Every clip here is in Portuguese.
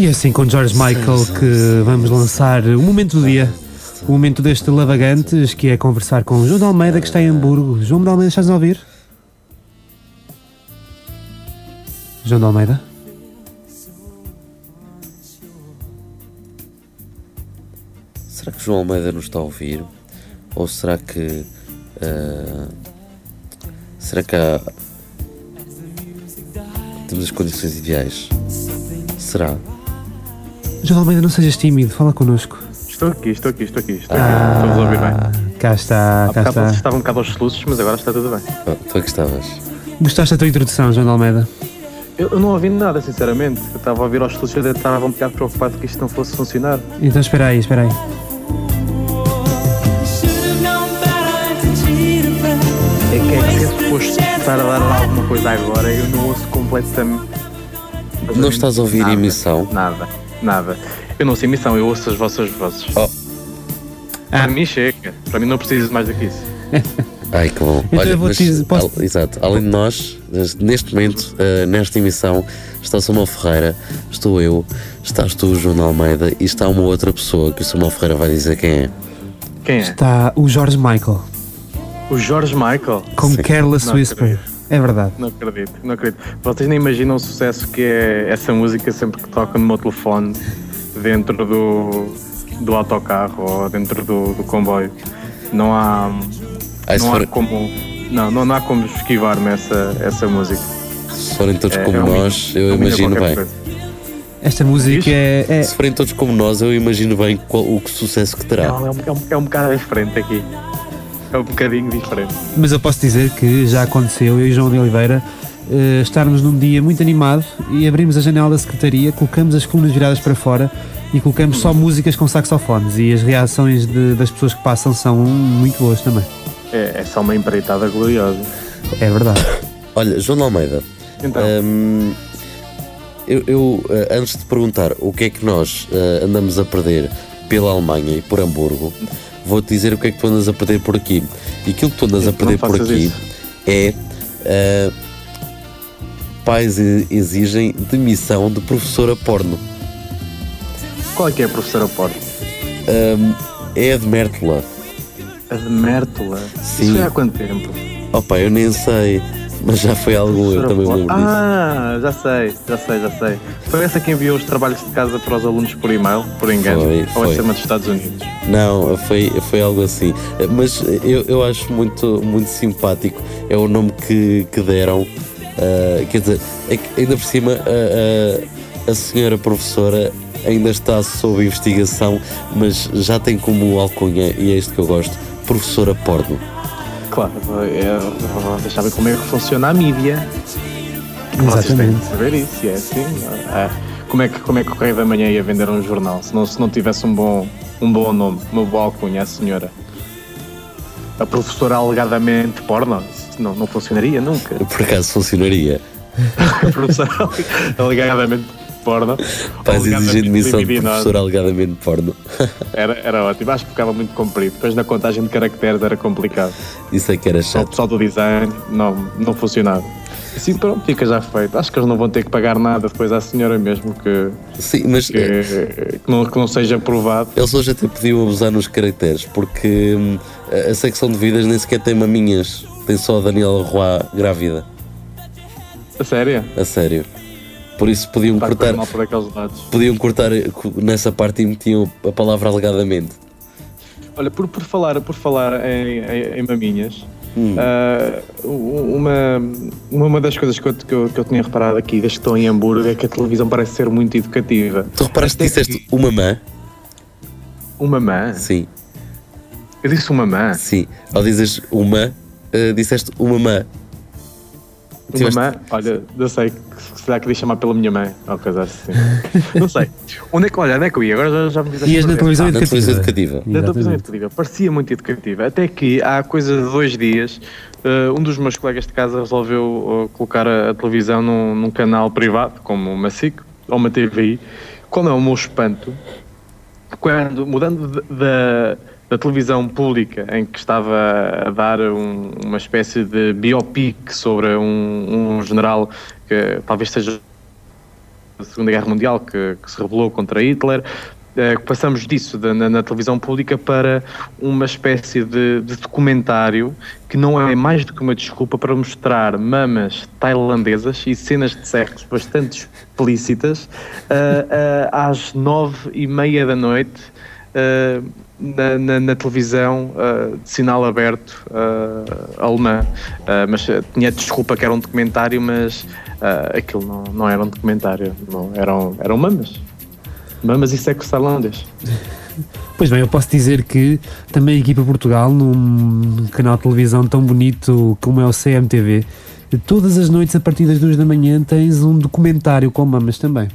E é assim com George Michael que vamos lançar o momento do dia. O momento deste Lavagantes, que é conversar com João de Almeida, que está em Hamburgo. João de Almeida, estás a ouvir? João de Almeida? Será que João Almeida nos está a ouvir? Ou será que. ah, será que há. Temos as condições ideais? Será? João de Almeida, não sejas tímido, fala connosco. Estou aqui, estou aqui, estou aqui. Estou aqui. Estou a ouvir bem. Cá está, Há cá está. estava um bocado aos soluços, mas agora está tudo bem. Oh, tu é que estavas. Gostaste da tua introdução, João de Almeida? Eu, eu não ouvi nada, sinceramente. Eu estava a ouvir aos soluços e eu estava um bocado preocupado que isto não fosse funcionar. Então espera aí, espera aí. É que é que é suposto estar a dar alguma coisa agora eu não ouço completamente. Não estás a ouvir a Nada, emissão? Nada, nada. Eu não ouço emissão, eu ouço as vossas vozes. Oh. Para mim chega. Para mim não preciso mais do que isso. Ai que bom. Então vou mas, te dizer- posso- al- exato. Além de nós, neste momento, ah, nesta emissão, está o Samuel Ferreira, estou eu, estás tu, João Almeida, e está uma outra pessoa que o Samuel Ferreira vai dizer quem é. Quem é? Está o George Michael, O Jorge Michael. com Sim. Careless Não Whisper. É verdade. Não acredito, não acredito. Vocês nem imaginam o sucesso que é essa música sempre que toca no meu telefone, dentro do, do autocarro ou dentro do, do comboio. Não há, Ai, não há for- como. Não, não, não há como esquivar-me essa, essa música. se forem todos É, como é um nós, eu imagino bem. coisa. Esta música é, é- Se forem todos como nós, eu imagino bem qual- o que sucesso que terá. Não, é, um, é, um, é um bocado diferente aqui. É um bocadinho diferente. Mas eu posso dizer que já aconteceu, eu e João de Oliveira, eh, estarmos num dia muito animado e abrimos a janela da secretaria, colocamos as colunas viradas para fora e colocamos só músicas com saxofones e as reações de- das pessoas que passam são muito boas também. É, é só uma empreitada gloriosa. É verdade. Olha, João de Almeida, Então, hum, eu, eu, eh, antes de perguntar o que é que nós eh, andamos a perder pela Alemanha e por Hamburgo, vou-te dizer o que é que tu andas a perder por aqui. E aquilo que tu andas a perder por aqui isso. é. eh, pais exigem demissão de professora porno. qual é que é a professora Porto? Hum, é a de Mértola. A de Mértola. Sim. Isso foi há quanto tempo? Opa, eu nem sei, mas já foi algum, eu também me lembro disso. Ah, já sei, já sei, já sei. Foi essa que enviou os trabalhos de casa para os alunos por e-mail, por engano? Foi, Ou foi. essa é uma dos Estados Unidos? Não, foi, foi algo assim. Mas eu, eu acho muito, muito simpático. É o nome que, que deram. Ah, quer dizer, é ainda por cima a, a, a senhora professora ainda está sob investigação, mas já tem como alcunha, e é isto que eu gosto, professora porno. Claro, vocês sabem como é que funciona a mídia. Vocês têm Exatamente. de saber isso, é assim. é. como, é que, como é que o Correio da Manhã ia vender um jornal se não, se não tivesse um bom, um bom nome, uma boa alcunha, a senhora? A professora alegadamente porno? Não, não funcionaria nunca. Por acaso funcionaria. A professora alegadamente porno. Exigem alegadamente demissão de professora alegadamente porno. Era, era ótimo, acho que ficava muito comprido. Depois na contagem de caracteres era complicado. Isso é que era Só o chato. pessoal do design não, não funcionava. Assim pronto, fica já feito. Acho que eles não vão ter que pagar nada depois à senhora mesmo que, Sim, mas que, que não, que não seja aprovado. Eles hoje até podiam abusar nos caracteres, porque hum, a a secção de vidas nem sequer tem maminhas, tem só a Daniela Roy grávida, A sério? a sério. Por isso podiam Está cortar, mal por aqueles lados. podiam cortar eh, nessa parte e metiam a palavra alegadamente. Olha, por, por falar, por falar em, em, em maminhas, Hum. ah, uma, uma, das coisas que eu, que, eu, que eu tinha reparado aqui, desde que estou em Hamburgo, é que a televisão parece ser muito educativa. Tu reparaste que disseste uma mã? Uma mã? Sim, Eu disse uma mã? sim. Ao dizes uma, eh, disseste uma mã. Uma Tiveste- mãe? Olha, não sei, se calhar queria chamar pela minha mãe, ou coisa assim. não sei. Onde é que, olha, onde é que eu ia? Agora já, já me dizes Ias na televisão Ah, na educativa. televisão educativa. Da televisão educativa. Parecia muito educativa. Até que há coisa de dois dias, eh, um dos meus colegas de casa resolveu eh, colocar a, a televisão num, num canal privado, como uma SIC ou uma TVI. Qual é o meu espanto? Quando, mudando de- da, da televisão pública, em que estava a dar um- uma espécie de biopic sobre um, um general que talvez seja Segunda Guerra Mundial que, que se rebelou contra Hitler. Eh, passamos disso de, na, na, televisão pública para uma espécie de, de, documentário que não é mais do que uma desculpa para mostrar mamas tailandesas e cenas de sexo bastante explícitas uh, uh, às nove e meia da noite uh, na, na, na, televisão de sinal aberto alemã. mas tinha desculpa que era um documentário, mas aquilo não, não era um documentário, não, eram, eram mamas. Mamas e sexo tailandês. Pois bem, eu posso dizer que também a equipa Portugal, num canal de televisão tão bonito como é o CMTV, todas as noites a partir das duas da manhã tens um documentário com mamas também.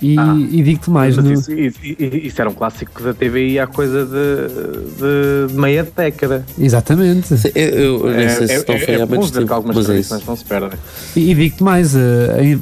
E, ah, e digo-te mais. No... Isso, isso, isso, era um clássico da TVI há coisa de, de meia década. Exatamente. Eu, eu, eu é, sei se não é, foi é, há muito tempo. algumas mas tradições é não se perdem. E, e digo-te mais: a,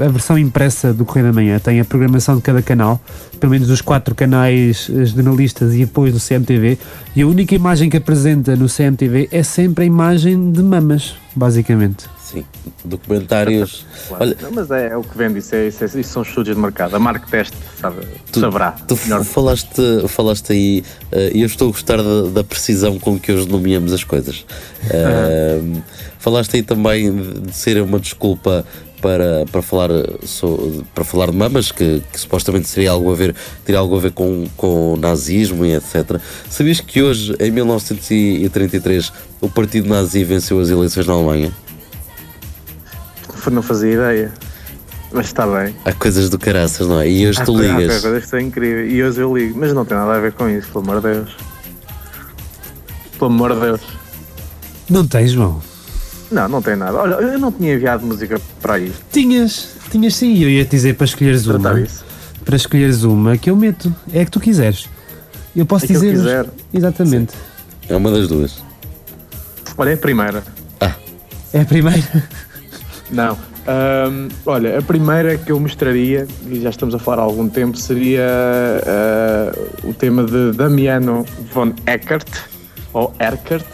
a, versão impressa do Correio da Manhã tem a programação de cada canal, pelo menos dos quatro canais jornalistas e depois do CMTV, e a única imagem que apresenta no CMTV é sempre a imagem de mamas, basicamente. Sim, documentários. Claro. Olha, não, mas é, é, o que vende, isso, é, isso, é, isso, são estudos de mercado. A Mark Test sabe, tu, saberá. Tu falaste, falaste aí, uh, e eu estou a gostar da, da, precisão com que hoje nomeamos as coisas. Uh, falaste aí também de ser uma desculpa para, para, falar, para falar de mamas, que, que, supostamente seria algo a ver, teria algo a ver com, com o nazismo e etc. Sabias que hoje, em 1933, o partido nazi venceu as eleições na Alemanha? Não fazia ideia. Mas está bem. Há coisas do caraças, não é? E hoje há tu ligas. Há coisas que são incríveis. E hoje eu ligo. Mas não tem nada a ver com isso, pelo amor de Deus. Pelo amor de Deus. Não tens, João? Não, não tem nada. Olha, eu não tinha enviado música para aí. Tinhas, tinhas sim. Eu ia te dizer para escolheres uma. Isso. Para escolheres uma que eu meto. É a que tu quiseres. Eu posso é dizer. Que eu quiser. Exatamente. Sim. É uma das duas. Olha, é a primeira. Ah. É a primeira? Não. Um, olha, a primeira que eu mostraria, e já estamos a falar há algum tempo, seria uh, o tema de Damiano von Eckert, ou Erkert.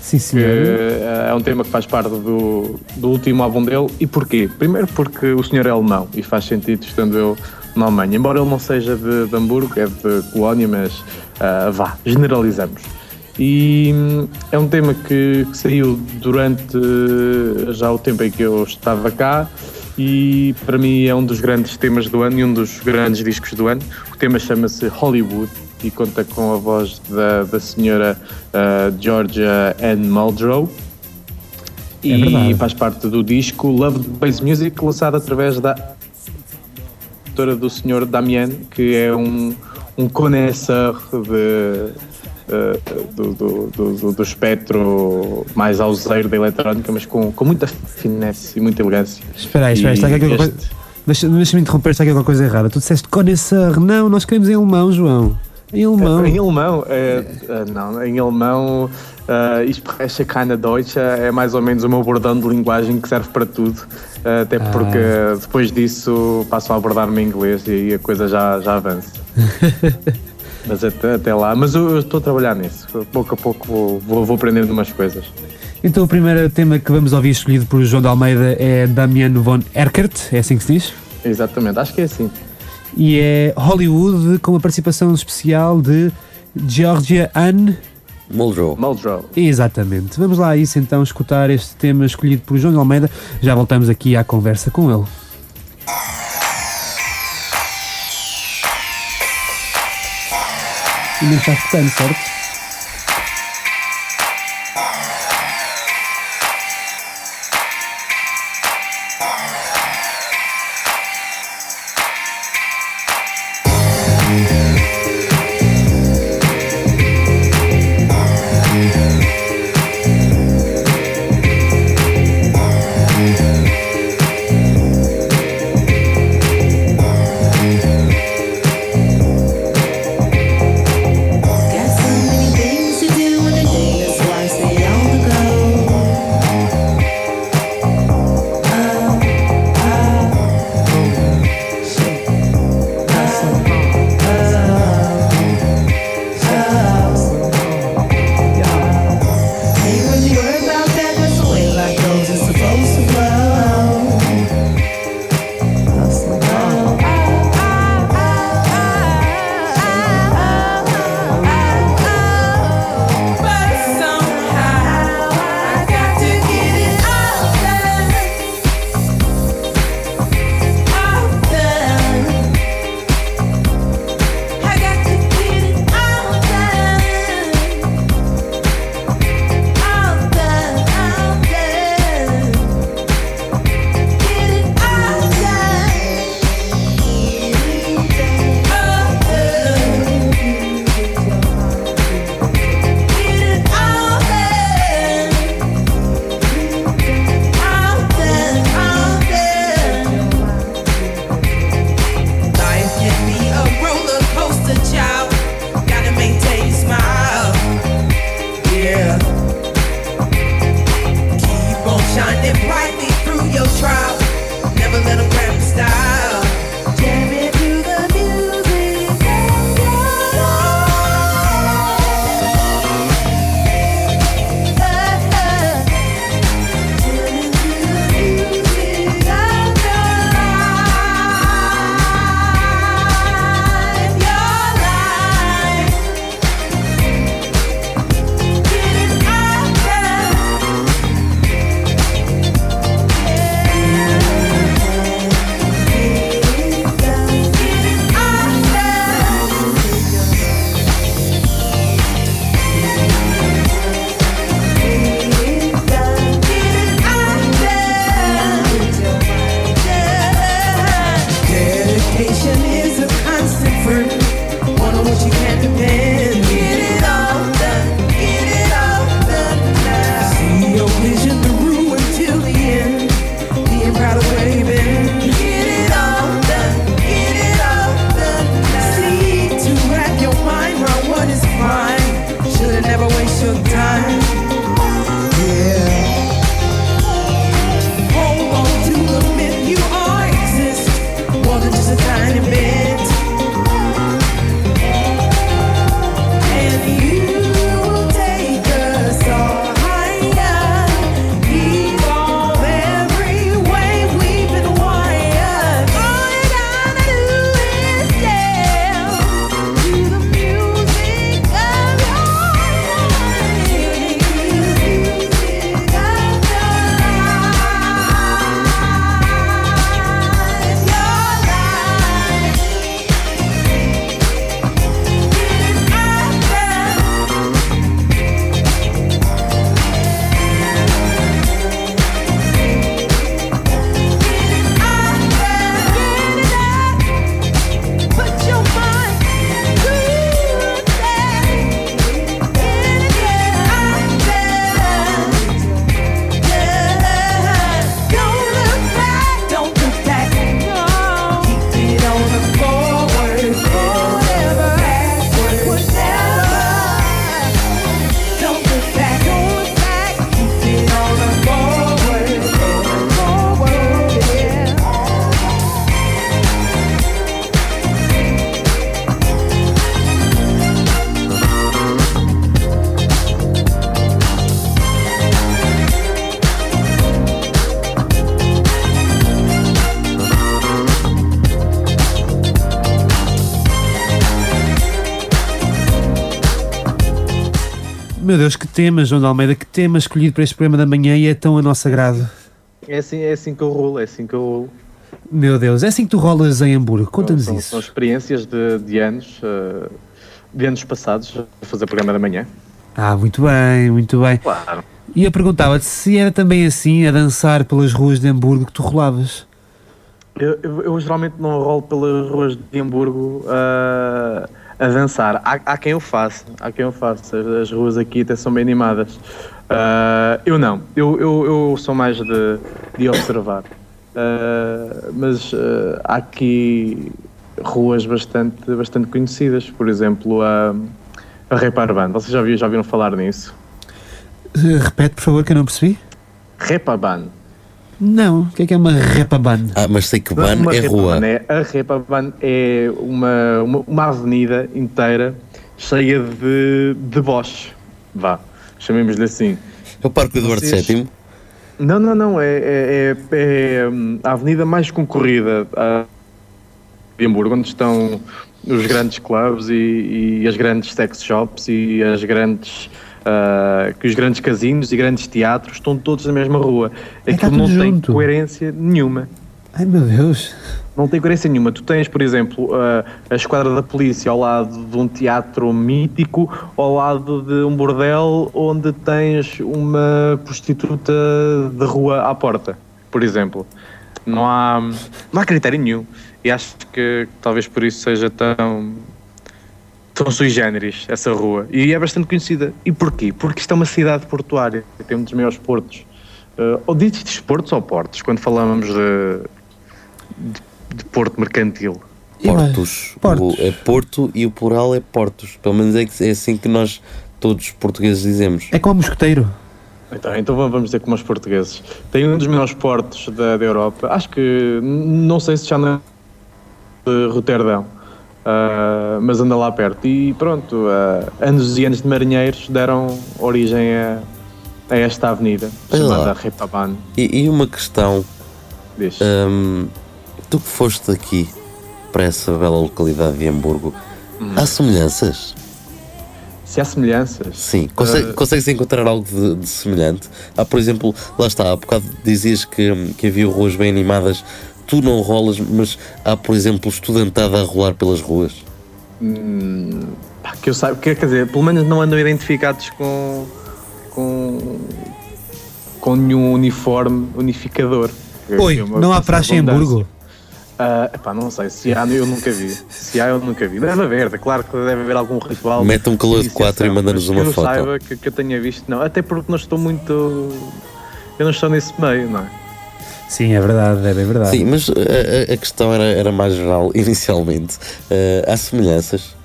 Sim, sim. Que uh, é um tema que faz parte do, do último álbum dele. E porquê? Primeiro porque o senhor é alemão e faz sentido estando eu na Alemanha. Embora ele não seja de, de Hamburgo, é de Colónia, mas uh, vá, generalizamos. E hum, é um tema que, que, saiu durante já o tempo em que eu estava cá e para mim é um dos grandes temas do ano e um dos grandes discos do ano. O tema chama-se Hollywood e conta com a voz da, da senhora uh, Georgia Ann Muldrow. É e verdade. faz parte do disco Love Bass Music, lançado através da autora do senhor Damien, que é um, um conhecedor de do, do, do, do, espectro mais auseiro da eletrónica, mas com, com muita finesse e muita elegância. Espera aí, espera aí, está aqui alguma coisa. Deixa-me deixa interromper, está aqui alguma coisa errada. Tu disseste conhecer, não, nós queremos em alemão, João. Em alemão. Em alemão, é, não, em alemão, uh, spreche keine Deutsche é mais ou menos o meu bordão de linguagem que serve para tudo. Uh, até porque ah. depois disso passo a abordar-me em inglês e aí a coisa já, já avança. Mas até, até lá, mas eu, eu, estou a trabalhar nisso. Pouco a pouco vou, vou, vou aprendendo umas coisas. Então o primeiro tema que vamos ouvir escolhido por João de Almeida é Damian von Erkert, é assim que se diz? Exatamente, acho que é assim. E é Hollywood com a participação especial de Georgia Ann Muldrow. Muldrow. Exatamente. Vamos lá a isso então escutar este tema escolhido por João de Almeida. Já voltamos aqui à conversa com ele. E não está tema, João de Almeida, que tema escolhido para este programa da manhã e é tão a nosso agrado. É assim, é assim que eu rolo, é assim que eu rolo. Meu Deus, é assim que tu rolas em Hamburgo. Conta-nos isso. São experiências de, de anos, uh, de anos passados, a fazer programa da manhã. Ah, muito bem, muito bem. Claro. E eu perguntava-te se era também assim, a dançar pelas ruas de Hamburgo, que tu rolavas. Eu, eu, eu geralmente não rolo pelas ruas de Hamburgo uh, a dançar. Há, há, quem eu faça, há quem eu faça. As, as ruas aqui até são bem animadas. Uh, eu não, eu, eu, eu sou mais de, de observar. Uh, mas há aqui ruas bastante, bastante conhecidas, por exemplo, a, a Reparban. Vocês já, viram, já viram falar nisso? Repete, por favor, que eu não percebi. Repaban. Não, o que é que é uma repaban? Ah, mas sei que ban uma é rua. É, a repaban é uma, uma, uma, avenida inteira cheia de, de bosch. Vá, chamemos-lhe assim. É o Parque Eduardo Vocês... VII? Não, não, não. É, é, é, é a avenida mais concorrida de Hamburgo, onde estão os grandes clubes e, e as grandes sex shops e as grandes Uh, que os grandes casinos e grandes teatros estão todos na mesma rua. É Aquilo não junto. tem coerência nenhuma. Ai meu Deus! Não tem coerência nenhuma. Tu tens, por exemplo, uh, a esquadra da polícia ao lado de um teatro mítico, ao lado de um bordel onde tens uma prostituta de rua à porta, por exemplo. Não há, não há critério nenhum. E acho que talvez por isso seja tão tão sui generis, essa rua. E é bastante conhecida. E porquê? Porque isto é uma cidade portuária, tem um dos maiores portos. Uh, ou dizes portos ou portos, quando falamos de, de, de porto mercantil? Portos. portos. O, é porto e o plural é portos. Pelo menos é, é assim que nós, todos portugueses, dizemos. É como mosqueteiro. Então, então vamos dizer como os portugueses. Tem um dos maiores portos da, da Europa. Acho que, não sei se já não é de Roterdão Uh, mas anda lá perto. E pronto, uh, anos e anos de marinheiros deram origem a, a esta avenida chamada Repaban. E, e, uma questão: um, tu que foste aqui para essa bela localidade de Hamburgo, hum. há semelhanças? Se há semelhanças? Sim, Consegue, uh, consegues encontrar algo de, de, semelhante? Há, por exemplo, lá está, há bocado dizias que, que havia ruas bem animadas tu não rolas, mas há, por exemplo, estudantada a rolar pelas ruas? Hum, que eu saiba, quer dizer, pelo menos não andam identificados com, com, com nenhum uniforme unificador. Oi, não há praxe em Hamburgo? Uh, epá, não sei, se há eu nunca vi. Se há eu nunca vi. Deve haver, é claro que deve haver algum ritual. Mete um calor de 4 e manda-nos uma que foto. Que eu saiba que, que eu tenha visto, não. Até porque não estou muito. Eu não estou nesse meio, não é? Sim, é verdade, é bem verdade. Sim, mas a, a questão era, era mais geral inicialmente. Uh, há semelhanças?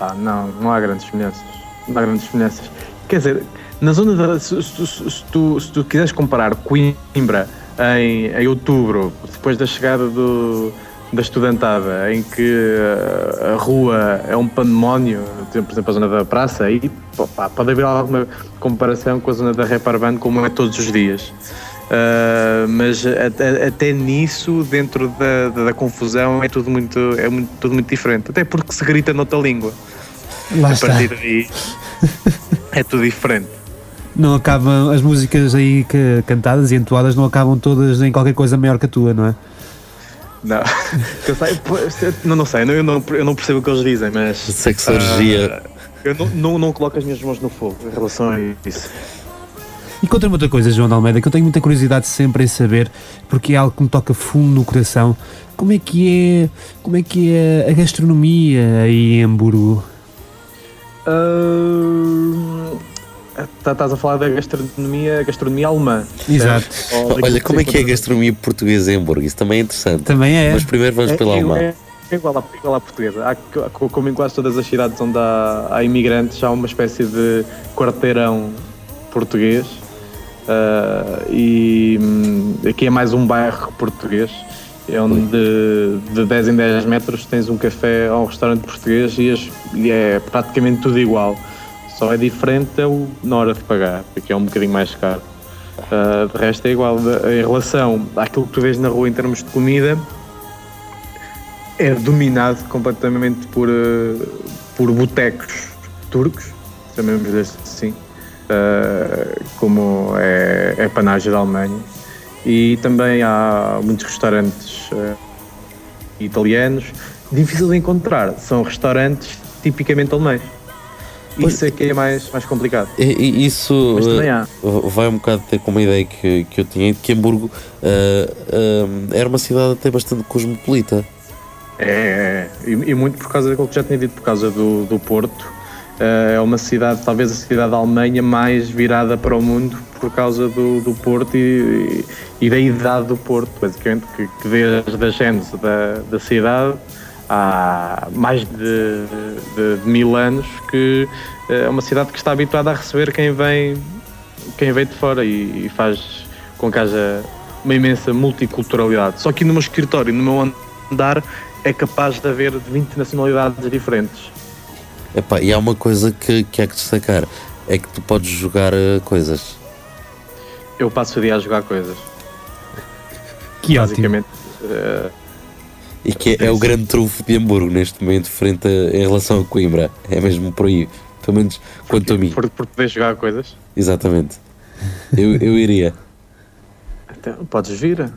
Ah, não, não há grandes semelhanças. Não há grandes semelhanças. Quer dizer, na zona da. Se, se, se, se tu, se tu quiseres comparar Coimbra em, em outubro, depois da chegada do, da estudantada, em que a, a rua é um pandemónio, por exemplo, a zona da praça, aí pá, pode haver alguma comparação com a zona da Reparban, como é todos os dias. Uh, mas até, até, nisso, dentro da, da, da, confusão, é tudo muito, é muito, tudo muito diferente. Até porque se grita noutra língua. Lá a está. partir daí é tudo diferente. Não acabam, as músicas aí que, cantadas e entoadas não acabam todas em qualquer coisa maior que a tua, não é? Não, eu não, não sei, eu não, eu não percebo o que eles dizem, mas. Sexologia. Uh, eu não, não, não coloco as minhas mãos no fogo em relação a isso. E conta-me outra coisa, João de Almeida, que eu tenho muita curiosidade sempre em saber, porque é algo que me toca fundo no coração. Como é que é, como é, que é a gastronomia aí em Hamburgo? Uh, estás a falar da gastronomia, gastronomia alemã. Exato. Olha, como é que é a gastronomia portuguesa em Hamburgo? Isso também é interessante. Também é. Mas primeiro vamos é, pela é, alemã. É, é igual, à, igual à portuguesa. Há, como em quase todas as cidades onde há, há imigrantes, há uma espécie de quarteirão português Uh, e um, aqui é mais um bairro português, é onde de, de 10 em 10 metros tens um café ou um restaurante português e, é praticamente tudo igual. Só é diferente é o, na hora de pagar, porque é um bocadinho mais caro. Uh, de resto é igual. Em relação àquilo que tu vês na rua em termos de comida, é dominado completamente por, uh, por botecos turcos chamemos assim, uh, como é, é panágio da Alemanha. E também há muitos restaurantes uh, italianos, difícil de encontrar, são restaurantes tipicamente alemães. Isso é que é mais, mais complicado. E, isso uh, vai um bocado ter com uma ideia que, que eu tinha de que Hamburgo uh, era uma cidade até bastante cosmopolita. É, é, e, e, muito por causa daquilo que já tinha dito, por causa do, do Porto. Uh, é uma cidade, talvez a cidade da Alemanha mais virada para o mundo por causa do, do Porto e, e, da idade do Porto, basicamente, que, que desde a gênese da, da cidade há mais de, de, de, mil anos que eh, é uma cidade que está habituada a receber quem vem, quem vem de fora e, e faz com que haja uma imensa multiculturalidade. Só que no meu escritório, no meu andar, é capaz de haver 20 nacionalidades diferentes. Epá, e há uma coisa que, que há que destacar: é que tu podes jogar uh, coisas. Eu passo o dia a jogar coisas. Que Basicamente. Uh, e que é, é, o grande trunfo de Hamburgo neste momento, frente a, em relação a Coimbra. É mesmo por aí. Pelo menos quanto a mim. Por, por poder jogar coisas? Exatamente. Eu, eu iria. Então, podes vir.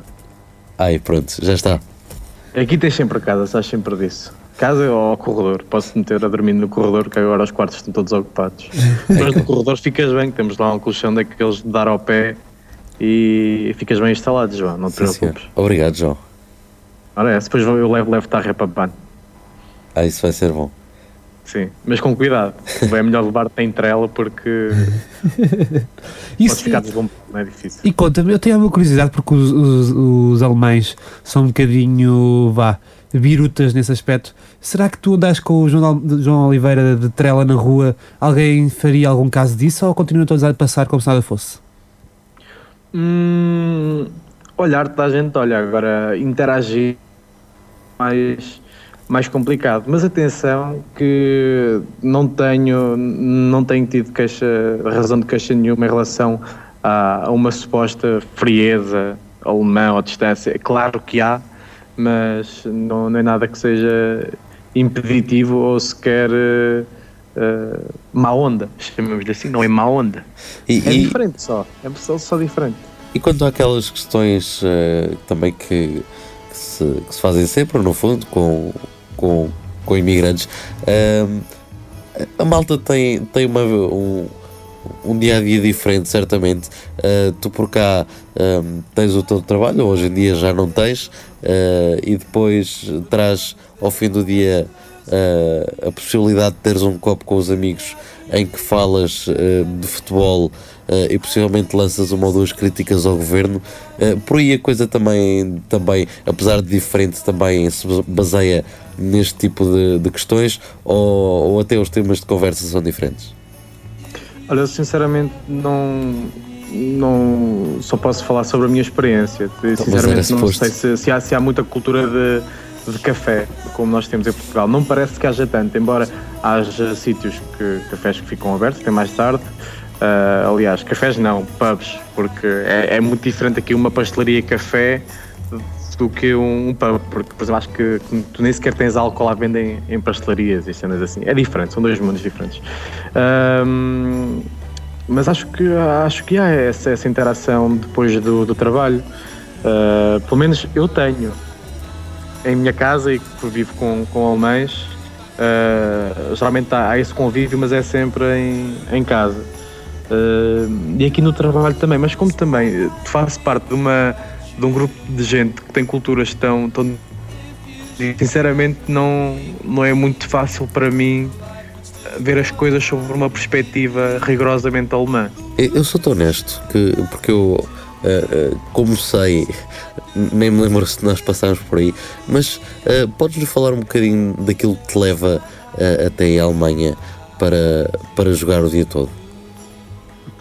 Ai, pronto, já está. Aqui tens sempre casa, sabes sempre disso. Casa ou corredor. Posso meter a dormir no corredor, que agora os quartos estão todos ocupados. Mas no corredor ficas bem, temos lá um colchão daqueles de dar ao pé e ficas bem instalado, João. Não te Sim, preocupes. Senhor. Obrigado, João. Ora é, depois eu levo, levo tarra para pano. Ah, isso vai ser bom. Sim, mas com cuidado. É melhor levar-te em trela porque isso, pode ficar deslumbrado, não é difícil. E conta-me, eu tenho uma curiosidade porque os, os, os, alemães são um bocadinho, vá, birutas nesse aspecto. Será que tu andas com o João, João Oliveira de trela na rua, alguém faria algum caso disso ou continua todos a passar como se nada fosse? Hum, olhar toda a gente olha, agora interagir mais mais complicado. Mas atenção que não tenho, não tenho tido queixa, razão de queixa nenhuma em relação a, a uma suposta frieza alemã ou distância. É claro que há, mas não, não é nada que seja impeditivo ou sequer uh, uh, má onda, chamamos-lhe assim, não é má onda. E, é e, diferente só, é só, só diferente. E quanto àquelas questões uh, também que, que, se, que se fazem sempre, no fundo, com com, com imigrantes. A malta tem, tem uma, um, um dia a dia diferente, certamente. Uh, tu por cá um, tens o teu trabalho, hoje em dia já não tens, uh, e depois traz ao fim do dia uh, a possibilidade de teres um copo com os amigos em que falas de futebol e possivelmente lanças uma ou duas críticas ao governo. Por aí a coisa também, também, apesar de diferente, também se baseia neste tipo de, de questões ou, ou até os temas de conversa são diferentes? Olha, eu sinceramente não, não só posso falar sobre a minha experiência. Então, sinceramente não sei se, se, há, se há muita cultura de, de café como nós temos em Portugal. Não parece que haja tanto, embora haja sítios que cafés que ficam abertos, tem mais tarde. Uh, aliás, cafés não, pubs, porque é, é, muito diferente aqui uma pastelaria café do que um, um pub, porque por exemplo, acho que tu nem sequer tens álcool à venda em, em pastelarias e cenas assim. É diferente, são dois mundos diferentes. Um, mas acho que, acho que há essa, essa interação depois do, do trabalho. Uh, pelo menos eu tenho em minha casa e que vivo com, com alemães. Uh, geralmente há, há, esse convívio, mas é sempre em, em casa. Uh, e aqui no trabalho também, mas como também faço parte de, uma, de um grupo de gente que tem culturas tão, tão sinceramente não, não é muito fácil para mim ver as coisas sobre uma perspectiva rigorosamente alemã. Eu sou tão honesto que porque eu uh, uh, como sei, nem me lembro se nós passámos por aí, mas uh, podes-nos falar um bocadinho daquilo que te leva até a Alemanha para, para jogar o dia todo?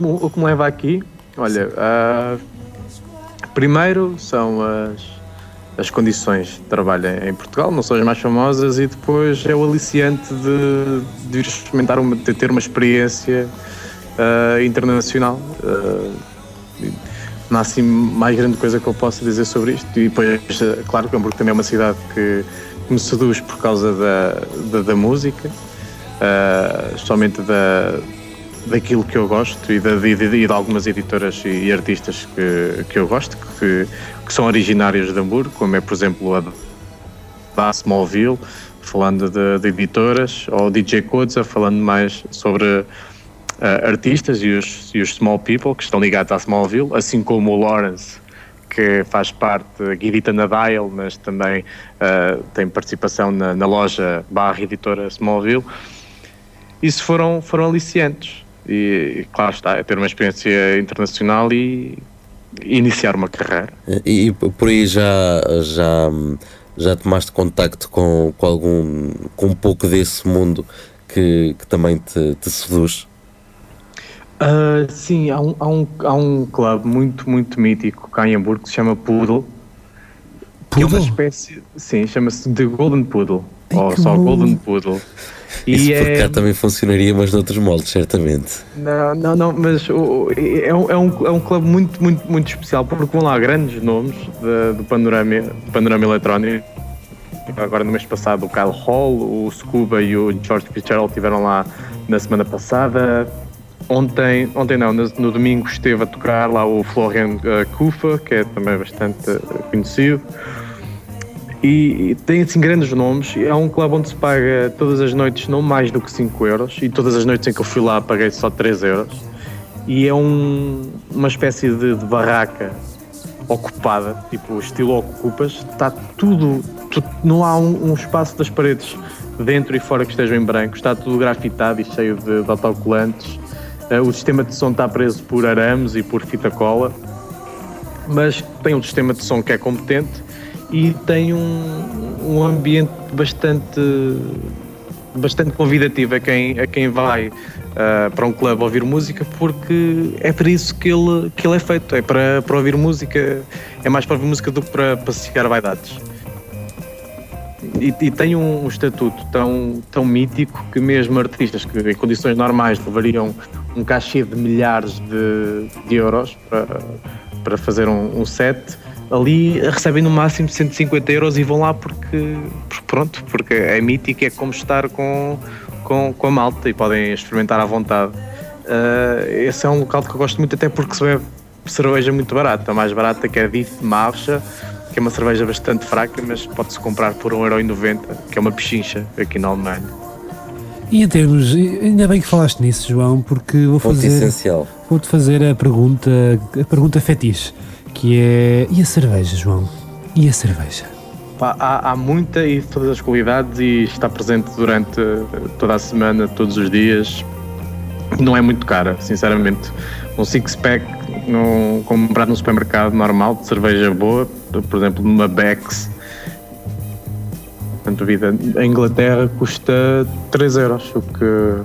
o que me leva aqui, olha, uh, primeiro são as, as condições de trabalho em Portugal, não são as mais famosas, e depois é o aliciante de, de experimentar, uma, de ter uma experiência uh, internacional. Uh, não há assim mais grande coisa que eu possa dizer sobre isto. E depois, claro que Hamburgo também é uma cidade que me seduz por causa da, da, da música, uh, da, daquilo que eu gosto e de, de, de algumas editoras e, artistas que, que eu gosto, que, que são originários de Hamburgo, como é, por exemplo, a da Smallville, falando de, de editoras, ou DJ Kodza, falando mais sobre uh, artistas e os, e os small people que estão ligados à Smallville, assim como o Lawrence, que faz parte, que edita na Dial, mas também uh, tem participação na, na, loja barra editora Smallville. Isso foram, foram aliciantes. E, claro está, é ter uma experiência internacional e, iniciar uma carreira. E, e por aí já, já já tomaste contacto com, com algum com um pouco desse mundo que, que também te, te seduz? Uh, sim, há um, há, um, há um clube muito, muito mítico cá em Hamburgo que se chama Poodle. Poodle? é uma espécie. Sim, chama-se The Golden Poodle. Ai, ou só Golden Poodle. Isso e por é... cá também funcionaria, mas noutros moldes, certamente. Não, não, não, mas o, é, um, é, um, é um clube muito, muito, muito especial, porque vão lá grandes nomes de, do panorama, do panorama eletrónico. Agora, no mês passado, o Kyle Hall, o Scuba e o George Fitzgerald estiveram lá na semana passada. Ontem, ontem não, no, no domingo esteve a tocar lá o Florian uh, Kufa, que é também bastante uh, conhecido. E, e, tem assim grandes nomes. É um clube onde se paga todas as noites não mais do que 5 euros. E todas as noites em que eu fui lá paguei só 3 euros. E é um, uma espécie de, de, barraca ocupada, tipo estilo ocupas. Está tudo, tudo não há um, um, espaço das paredes dentro e fora que estejam em branco. Está tudo grafitado e cheio de, de autocolantes. Uh, o sistema de som está preso por arames e por fita cola. Mas tem um sistema de som que é competente e tem um, um ambiente bastante bastante convidativo a quem, a quem vai uh, para um clube ouvir música porque é para isso que ele, que ele é feito, é para, para ouvir música, é mais para ouvir música do que para pacificar vaidades. E, e, tem um, um, estatuto tão, tão mítico que mesmo artistas que em condições normais levariam um cachê de milhares de, de euros para, para fazer um, um set ali recebem no máximo 150 euros e vão lá porque, porque pronto, porque é mítico, é como estar com, com, com a malta e podem experimentar à vontade. Uh, esse é um local que eu gosto muito até porque se bebe cerveja muito barata, a mais barata que é a Diff Marcha, que é uma cerveja bastante fraca, mas pode-se comprar por 1,90€, que é uma pechincha aqui na Alemanha. E em termos, ainda bem que falaste nisso, João, porque vou fazer, vou-te fazer a pergunta, a pergunta fetiche que é. E a cerveja, João? E a cerveja? Há, há, muita e todas as qualidades e está presente durante toda a semana, todos os dias. Não é muito cara, sinceramente. Um six-pack comprado no supermercado normal de cerveja boa, por exemplo, numa Bex, portanto, vida, a Inglaterra custa 3 euros, o que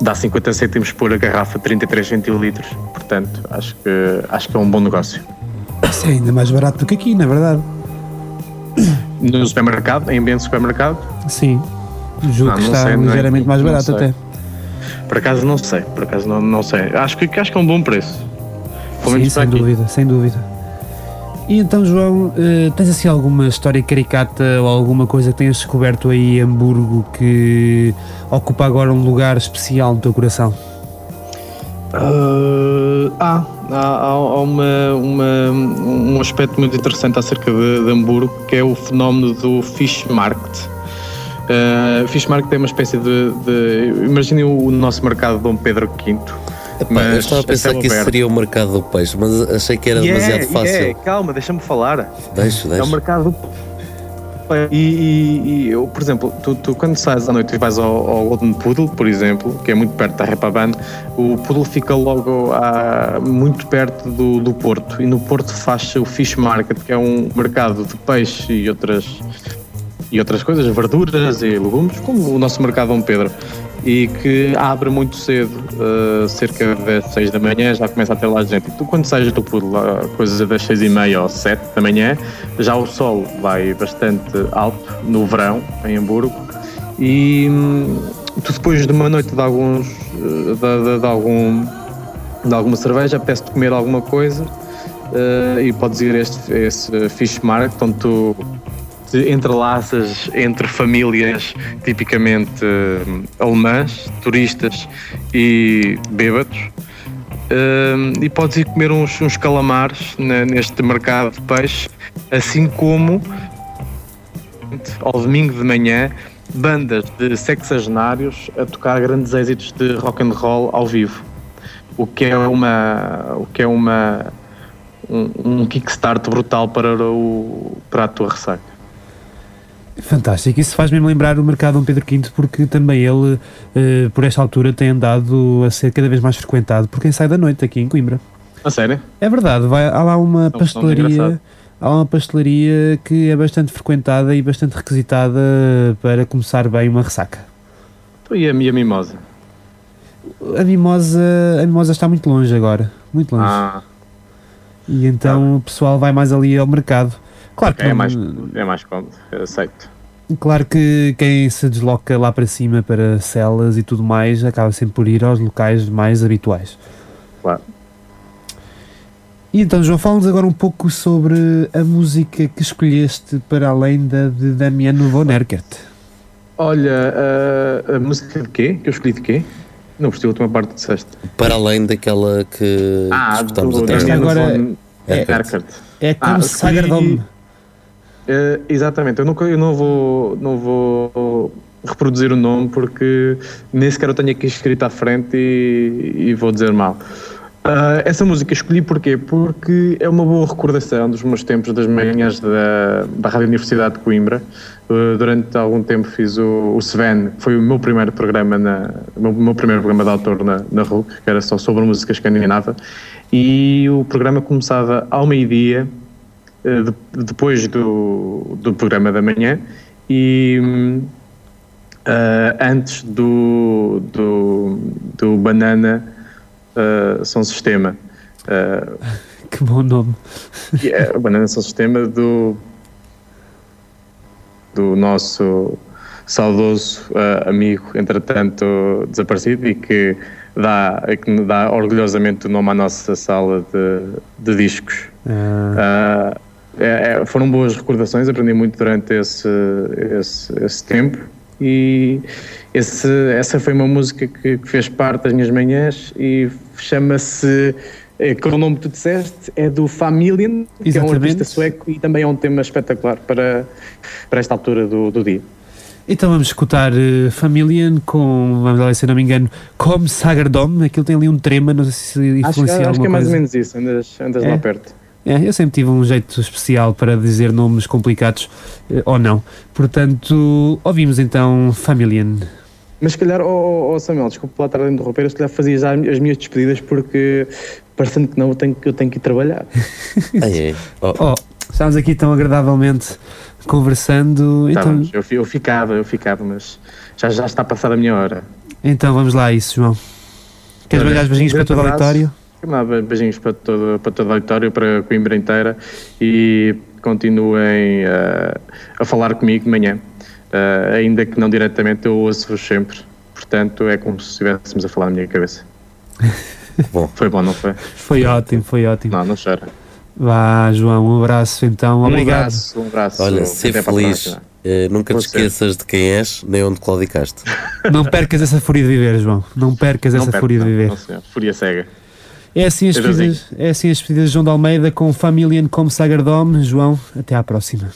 dá 50 cêntimos por garrafa 33 centilitros, portanto acho que, acho que é um bom negócio. Isso é ainda mais barato do que aqui, na verdade. No supermercado, em ambiente de supermercado? Sim, julgo não, que está sei, ligeiramente mais barato até. Por acaso não sei, por acaso não, não sei. Acho que, acho que é um bom preço. Sim, sem dúvida, sem dúvida. E então, João, eh, tens assim alguma história caricata ou alguma coisa que tenhas descoberto aí em Hamburgo que ocupa agora um lugar especial no teu coração? Uh, há, há, há uma, uma, um aspecto muito interessante acerca de, de Hamburgo que é o fenómeno do Fish Market. Uh, Fish Market é uma espécie de. de imaginem o nosso mercado de Dom Pedro V Epá, eu estava a pensar que isso seria o mercado do peixe, mas achei que era yeah, demasiado fácil. Yeah, calma, deixa-me falar. Deixa, deixa. É o mercado do e, e, e eu, por exemplo, tu, tu, quando sais à noite e vais ao, ao, Golden Poodle, por exemplo, que é muito perto da Repaban, o Poodle fica logo a, muito perto do, do Porto. E no Porto faz-se o Fish Market, que é um mercado de peixe e outras, e outras coisas, verduras e legumes, como o nosso mercado Dom Pedro e que abre muito cedo, uh, cerca das 6 da manhã, já começa a ter lá gente. E tu, quando sais do pulo, coisas das 6 e meia ou 7 da manhã, já o sol vai bastante alto no verão, em Hamburgo, e hum, tu, depois de uma noite de alguns. Eh, de, de, de algum, de alguma cerveja, apetece-te comer alguma coisa. Uh, e podes ir a este, esse fish market onde tu entrelaças entre famílias tipicamente uh, alemãs, turistas e bêbados. Uh, e podes ir comer uns, uns calamares neste mercado de peixe, assim como ao domingo de manhã bandas de sexagenários a tocar grandes êxitos de rock and roll ao vivo, o que é uma, o que é uma um, um kickstart brutal para o para a tua ressaca. Fantástico, isso faz-me lembrar o mercado Dom Pedro V porque também ele, eh, por esta altura, tem andado a ser cada vez mais frequentado por quem sai da noite aqui em Coimbra. A sério? É verdade, vai, há lá uma pastelaria há uma pastelaria que é bastante frequentada e bastante requisitada para começar bem uma ressaca. E a minha mimosa? A mimosa, a mimosa está muito longe agora, muito longe. Ah. E então o pessoal vai mais ali ao mercado. Claro que é, não, mais, é mais cómodo, aceito. Claro que quem se desloca lá para cima para celas e tudo mais acaba sempre por ir aos locais mais habituais. Claro. E então, João, fala-nos agora um pouco sobre a música que escolheste para além da de Damiano von Erkert. Olha, a, a música de quê? Que eu escolhi de quê? Não percebi a última parte que disseste. Para além daquela que ah, escutamos do, Esta agora von é, Erkert. É como ah, Sagardom. Uh, exatamente, eu, nunca, eu não, vou, não vou reproduzir o nome porque nem sequer eu tenho aqui escrito à frente e, e vou dizer mal. Uh, essa música escolhi porquê? Porque é uma boa recordação dos meus tempos das manhãs da, da Rádio Universidade de Coimbra. Uh, durante algum tempo fiz o, o Sven, foi o meu primeiro programa, na, meu, meu, primeiro programa de autor na, na RUC, que era só sobre música escandinava. E o programa começava ao meio-dia, de, depois do, do programa da manhã, e antes do, do, do Banana uh, São Sistema. Que bom nome. É, Banana São Sistema do, do nosso saudoso uh, amigo, entretanto desaparecido, e que dá, que dá orgulhosamente o nome à nossa sala de, de discos. Uh, é, é, foram boas recordações, aprendi muito durante esse, esse, esse tempo e esse, essa foi uma música que, que fez parte das minhas manhãs e chama-se é, que o nome que tu disseste é do Familien, que Exatamente. é um artista sueco e também é um tema espetacular para, para esta altura do, do dia. Então vamos escutar uh, Familien com, vamos lá se não me engano, Como Sagardom, aquilo tem ali um trema, não sei se influencia acho, acho que é mais coisa. ou menos isso, andas, andas é? lá perto. É, eu sempre tive um jeito especial para dizer nomes complicados, uh, ou não. Portanto, ouvimos então Familien. Mas se calhar, oh, oh Samuel, desculpa lá estar a interromper, se calhar fazia já as minhas despedidas porque parecendo que não, eu tenho, eu tenho que ir trabalhar. Ai, oh. oh, estamos aqui tão agradavelmente conversando. Então... Eu, eu ficava, eu ficava, mas já, já está a passar a minha hora. Então vamos lá, isso, João. Queres mandar beijinhos para todo o auditório? Beijinhos para todo, para todo o auditório, para a Coimbra inteira e continuem uh, a falar comigo de manhã. Uh, ainda que não diretamente, eu ouço-vos sempre. Portanto, é como se estivéssemos a falar na minha cabeça. bom, foi bom, não foi? Foi ótimo, foi ótimo. Não, não chora. Vá, João, um abraço então. Um Obrigado. abraço, um abraço. Olha, ser feliz. Uh, nunca Vou te esqueças ser. de quem és, nem onde claudicaste. Não percas essa fúria de viver, João. Não percas não essa perco, fúria de viver. Não, não, fúria cega. É assim, as despedidas, é assim as despedidas de João de Almeida com Familian como Sagardome. João, até à próxima.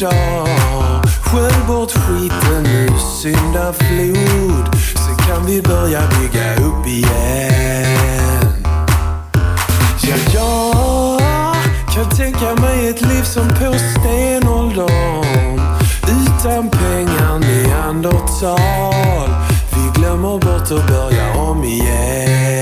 Skölj bort skiten nu, syndaflod. Så kan vi börja bygga upp igen. Ja, jag kan tänka mig ett liv som på stenåldern. Utan pengar, neandertal. Vi glömmer bort att börja om igen.